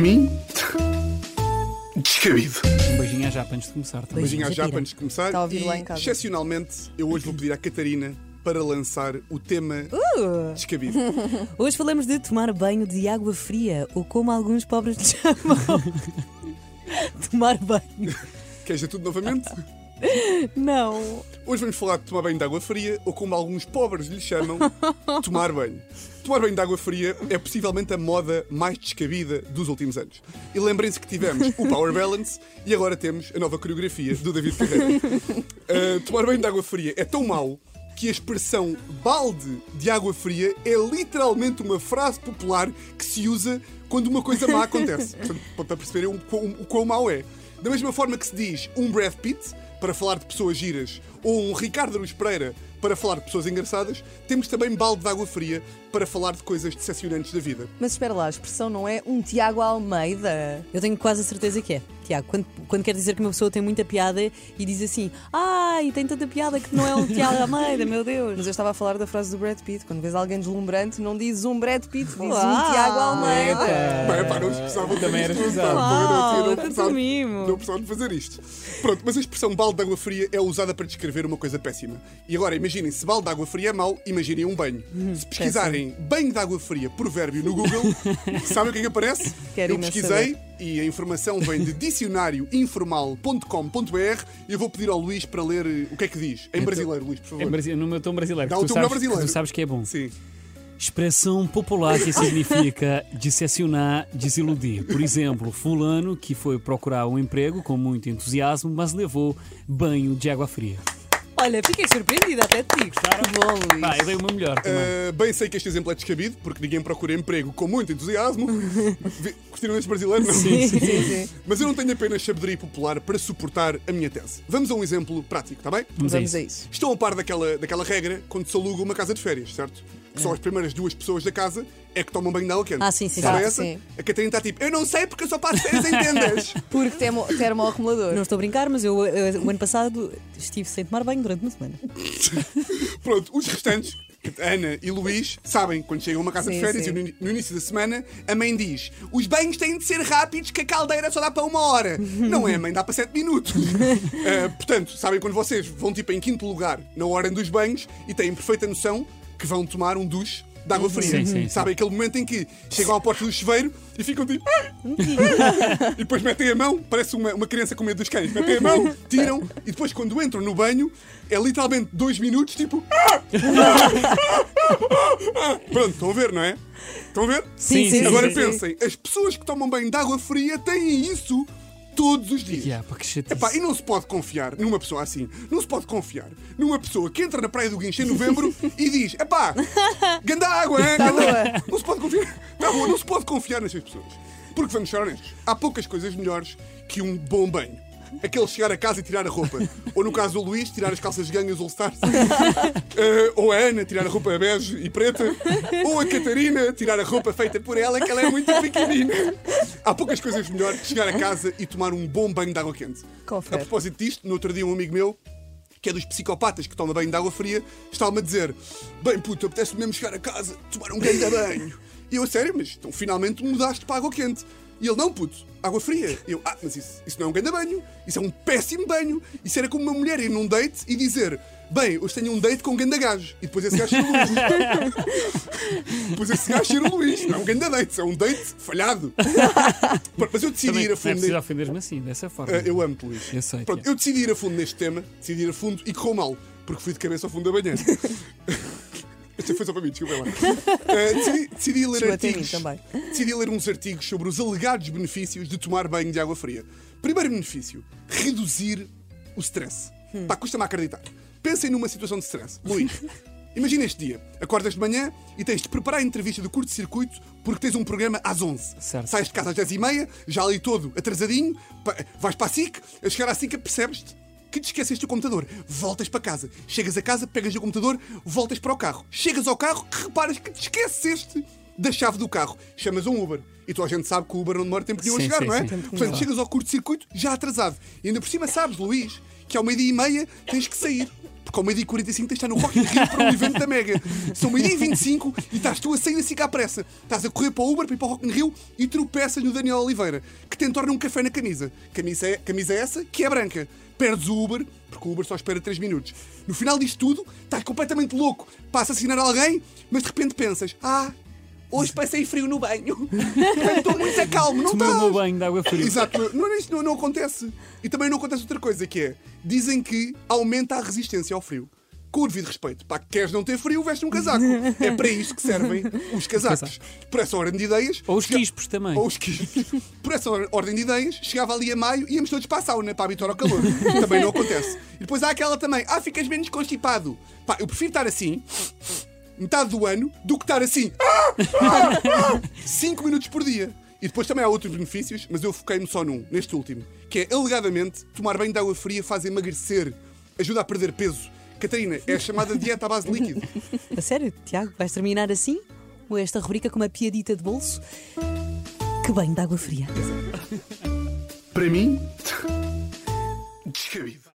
mim, descabido. Um beijinho à Japa antes de começar também. Beijinho à Japa antes de começar. Está a ouvir e, lá em casa. excepcionalmente, eu hoje vou pedir à Catarina para lançar o tema Uh! descabido. Hoje falamos de tomar banho de água fria, ou como alguns pobres lhe chamam. tomar banho. Queres dizer tudo novamente? Não. Hoje vamos falar de tomar banho de água fria, ou como alguns pobres lhe chamam, tomar banho. Tomar banho de água fria é possivelmente a moda mais descabida dos últimos anos. E lembrem-se que tivemos o Power Balance e agora temos a nova coreografia do David Carreira. Uh, tomar banho de água fria é tão mau que a expressão balde de água fria é literalmente uma frase popular que se usa quando uma coisa má acontece. Portanto, para perceberem o quão, o quão mau é. Da mesma forma que se diz um Brad Pitt para falar de pessoas giras. Ou um Ricardo Aruz Pereira para falar de pessoas engraçadas, temos também balde de água fria para falar de coisas decepcionantes da vida. Mas espera lá, a expressão não é um Tiago Almeida. Eu tenho quase a certeza que é. Tiago, quando, quando quer dizer que uma pessoa tem muita piada e diz assim, ai, tem tanta piada que não é um Tiago Almeida, meu Deus. Mas eu estava a falar da frase do Brad Pitt. Quando vês alguém deslumbrante, não dizes um Brad Pitt, dizes Uau. um Tiago Almeida. Bem, pá, não precisavam de Também era isto, pesado. não, não, não, não precisavam de fazer isto. Pronto, mas a expressão balde de água fria é usada para descrever uma coisa péssima. E agora, imaginem, se balde de água fria é mau, imaginem um banho. Hum, Se pesquisarem banho de água fria provérbio no Google, sabem o que é que aparece? Quero eu pesquisei e a informação vem de dicionarioinformal.com.br e eu vou pedir ao Luís para ler eh, o que é que diz. Em brasileiro, Luís, por favor. Em Brasi- no meu tom brasileiro. Dá que o tu teu melhor sabes- brasileiro. que Tu sabes que é bom. Sim. Expressão popular que significa decepcionar, desiludir. Por exemplo, fulano que foi procurar um emprego com muito entusiasmo, mas levou banho de água fria. Olha, fiquei surpreendida até de ti. Que bom, Luís. Pá, eu dei uma melhor também. Uh, bem sei que este exemplo é descabido, porque ninguém procura emprego com muito entusiasmo. Curtiram este brasileiro? Não? sim, sim, sim. Mas eu não tenho apenas sabedoria popular para suportar a minha tese. Vamos a um exemplo prático, está bem? Vamos a Vamos isso. a isso. Estão a par daquela, daquela regra quando se aluga uma casa de férias, certo? Que só as primeiras duas pessoas da casa é que tomam banho de água quente. Ah, sim, sim, Sabe sim. essa? Sim. A Catarina está tipo, eu não sei porque eu só passo férias em tendas. Porque termo, termoacumulador. Não estou a brincar, mas eu eh, o ano passado estive sem tomar banho durante uma semana. Pronto, os restantes, Ana e Luís, sabem quando chegam a uma casa de Sim, férias sim. e no, no início da semana a mãe diz: os banhos têm de ser rápidos que a caldeira só dá para uma hora. Não é, mãe, dá para sete minutos. Ah, portanto, sabem quando vocês vão tipo em quinto lugar na hora dos banhos e têm perfeita noção que vão tomar um duche de água fria. Sim, sim. Sabem aquele momento em que chegam à porta do chuveiro e ficam tipo. e depois metem a mão, parece uma, uma criança com medo dos cães. Metem a mão, tiram e depois quando entram no banho é literalmente dois minutos tipo. Pronto, estão a ver, não é? Estão a ver? Sim, sim, Agora pensem, as pessoas que tomam banho de água fria têm isso todos os dias. Yeah, pá, que chatice. Epá, e não se pode confiar numa pessoa assim. Não se pode confiar numa pessoa que entra na Praia do Guincho em novembro e diz: epá, ganda água, é? Tá Ganda... Não se pode confiar. Tá não se pode confiar nestas pessoas. Porque vamos ser honestos, há poucas coisas melhores que um bom banho. Aquele chegar a casa e tirar a roupa. Ou no caso do Luís, tirar as calças de gangue e os All-Stars. Eh, ou a Ana, tirar a roupa bege e preta. Ou a Catarina, tirar a roupa feita por ela, que ela é muito pequenina. Há poucas coisas melhores que chegar a casa e tomar um bom banho de água quente. Confere. A propósito disto, no outro dia um amigo meu, que é dos psicopatas que toma banho de água fria, estava-me a dizer: Bem, puto, apetece mesmo chegar a casa, tomar um grande banho. E eu, a sério, mas então finalmente mudaste para água quente. E ele, não, puto, água fria. E eu, ah, mas isso, isso não é um grande banho, isso é um péssimo banho. Isso era como uma mulher ir num date e dizer: Bem, hoje tenho um date com um ganda gajo. E depois esse gajo cheira o Luís. depois esse gajo cheira o Luís. Não é um ganda date, é um date falhado. Pronto, mas eu decidi Também ir a é fundo. preciso ofender-me assim, dessa forma. Ah, eu amo-te, Luís. Eu sei, Pronto, Tiago. eu decidi ir a fundo neste tema, decidi ir a fundo e correu mal, porque fui de cabeça ao fundo da banheira. Esta foi só para mim, desculpa lá. Ah, decidi, decidi ler artigos. também. Decidi ler uns artigos sobre os alegados benefícios de tomar banho de água fria. Primeiro benefício: reduzir o stress. Hum. Pá, custa-me acreditar. Pensem numa situação de stress. Luís, imagina este dia. Acordas de manhã e tens de preparar a entrevista do curto-circuito porque tens um programa às 11. Certo. Sais de casa às 10h30, já ali todo atrasadinho, vais para a SIC, a chegar à SIC percebes-te que te esqueceste do computador. Voltas para casa. Chegas a casa, pegas o computador, voltas para o carro. Chegas ao carro, reparas que te esqueceste da chave do carro. Chamas um Uber. E toda a gente sabe que o Uber não demora tempo nenhum a chegar, sim, não é? sim. Portanto, chegas ao curto-circuito já atrasado. E ainda por cima sabes, Luís, que ao meio-dia e meia tens que sair. Porque ao meio-dia e 45 tens de estar no Rock in Rio para um evento da Mega. São meio-dia e 25 e estás tu a sair assim cá à pressa. Estás a correr para o Uber, para ir para o Rock in Rio e tropeças no Daniel Oliveira, que te entorna um café na camisa. Camisa, é, camisa essa que é branca. Perdes o Uber, porque o Uber só espera 3 minutos. No final disto tudo, estás completamente louco para assassinar alguém, mas de repente pensas: Ah, hoje passei frio no banho. Estou muito calmo, não Tomei o meu estás? banho de água fria. Exato, não, isto não, não acontece. E também não acontece outra coisa, que é, dizem que aumenta a resistência ao frio. Com o devido respeito, pá, queres não ter frio, veste um casaco. É para isto que servem os casacos. Por essa ordem de ideias. Ou os chega- quispos também. Ou os quispos. Por essa or- ordem de ideias, chegava ali a maio e íamos todos para a sauna para habituar ao calor. também não acontece. E depois há aquela também, ah, ficas menos constipado. Pá, eu prefiro estar assim, metade do ano, do que estar assim, 5 minutos por dia. E depois também há outros benefícios, mas eu foquei-me só num, neste último, que é, alegadamente, tomar banho de água fria faz emagrecer, ajuda a perder peso. Catarina, é a chamada dieta à base de líquido. A sério, Tiago, vais terminar assim? Ou esta rubrica com uma piadita de bolso? Que banho de água fria. Para mim, descabido.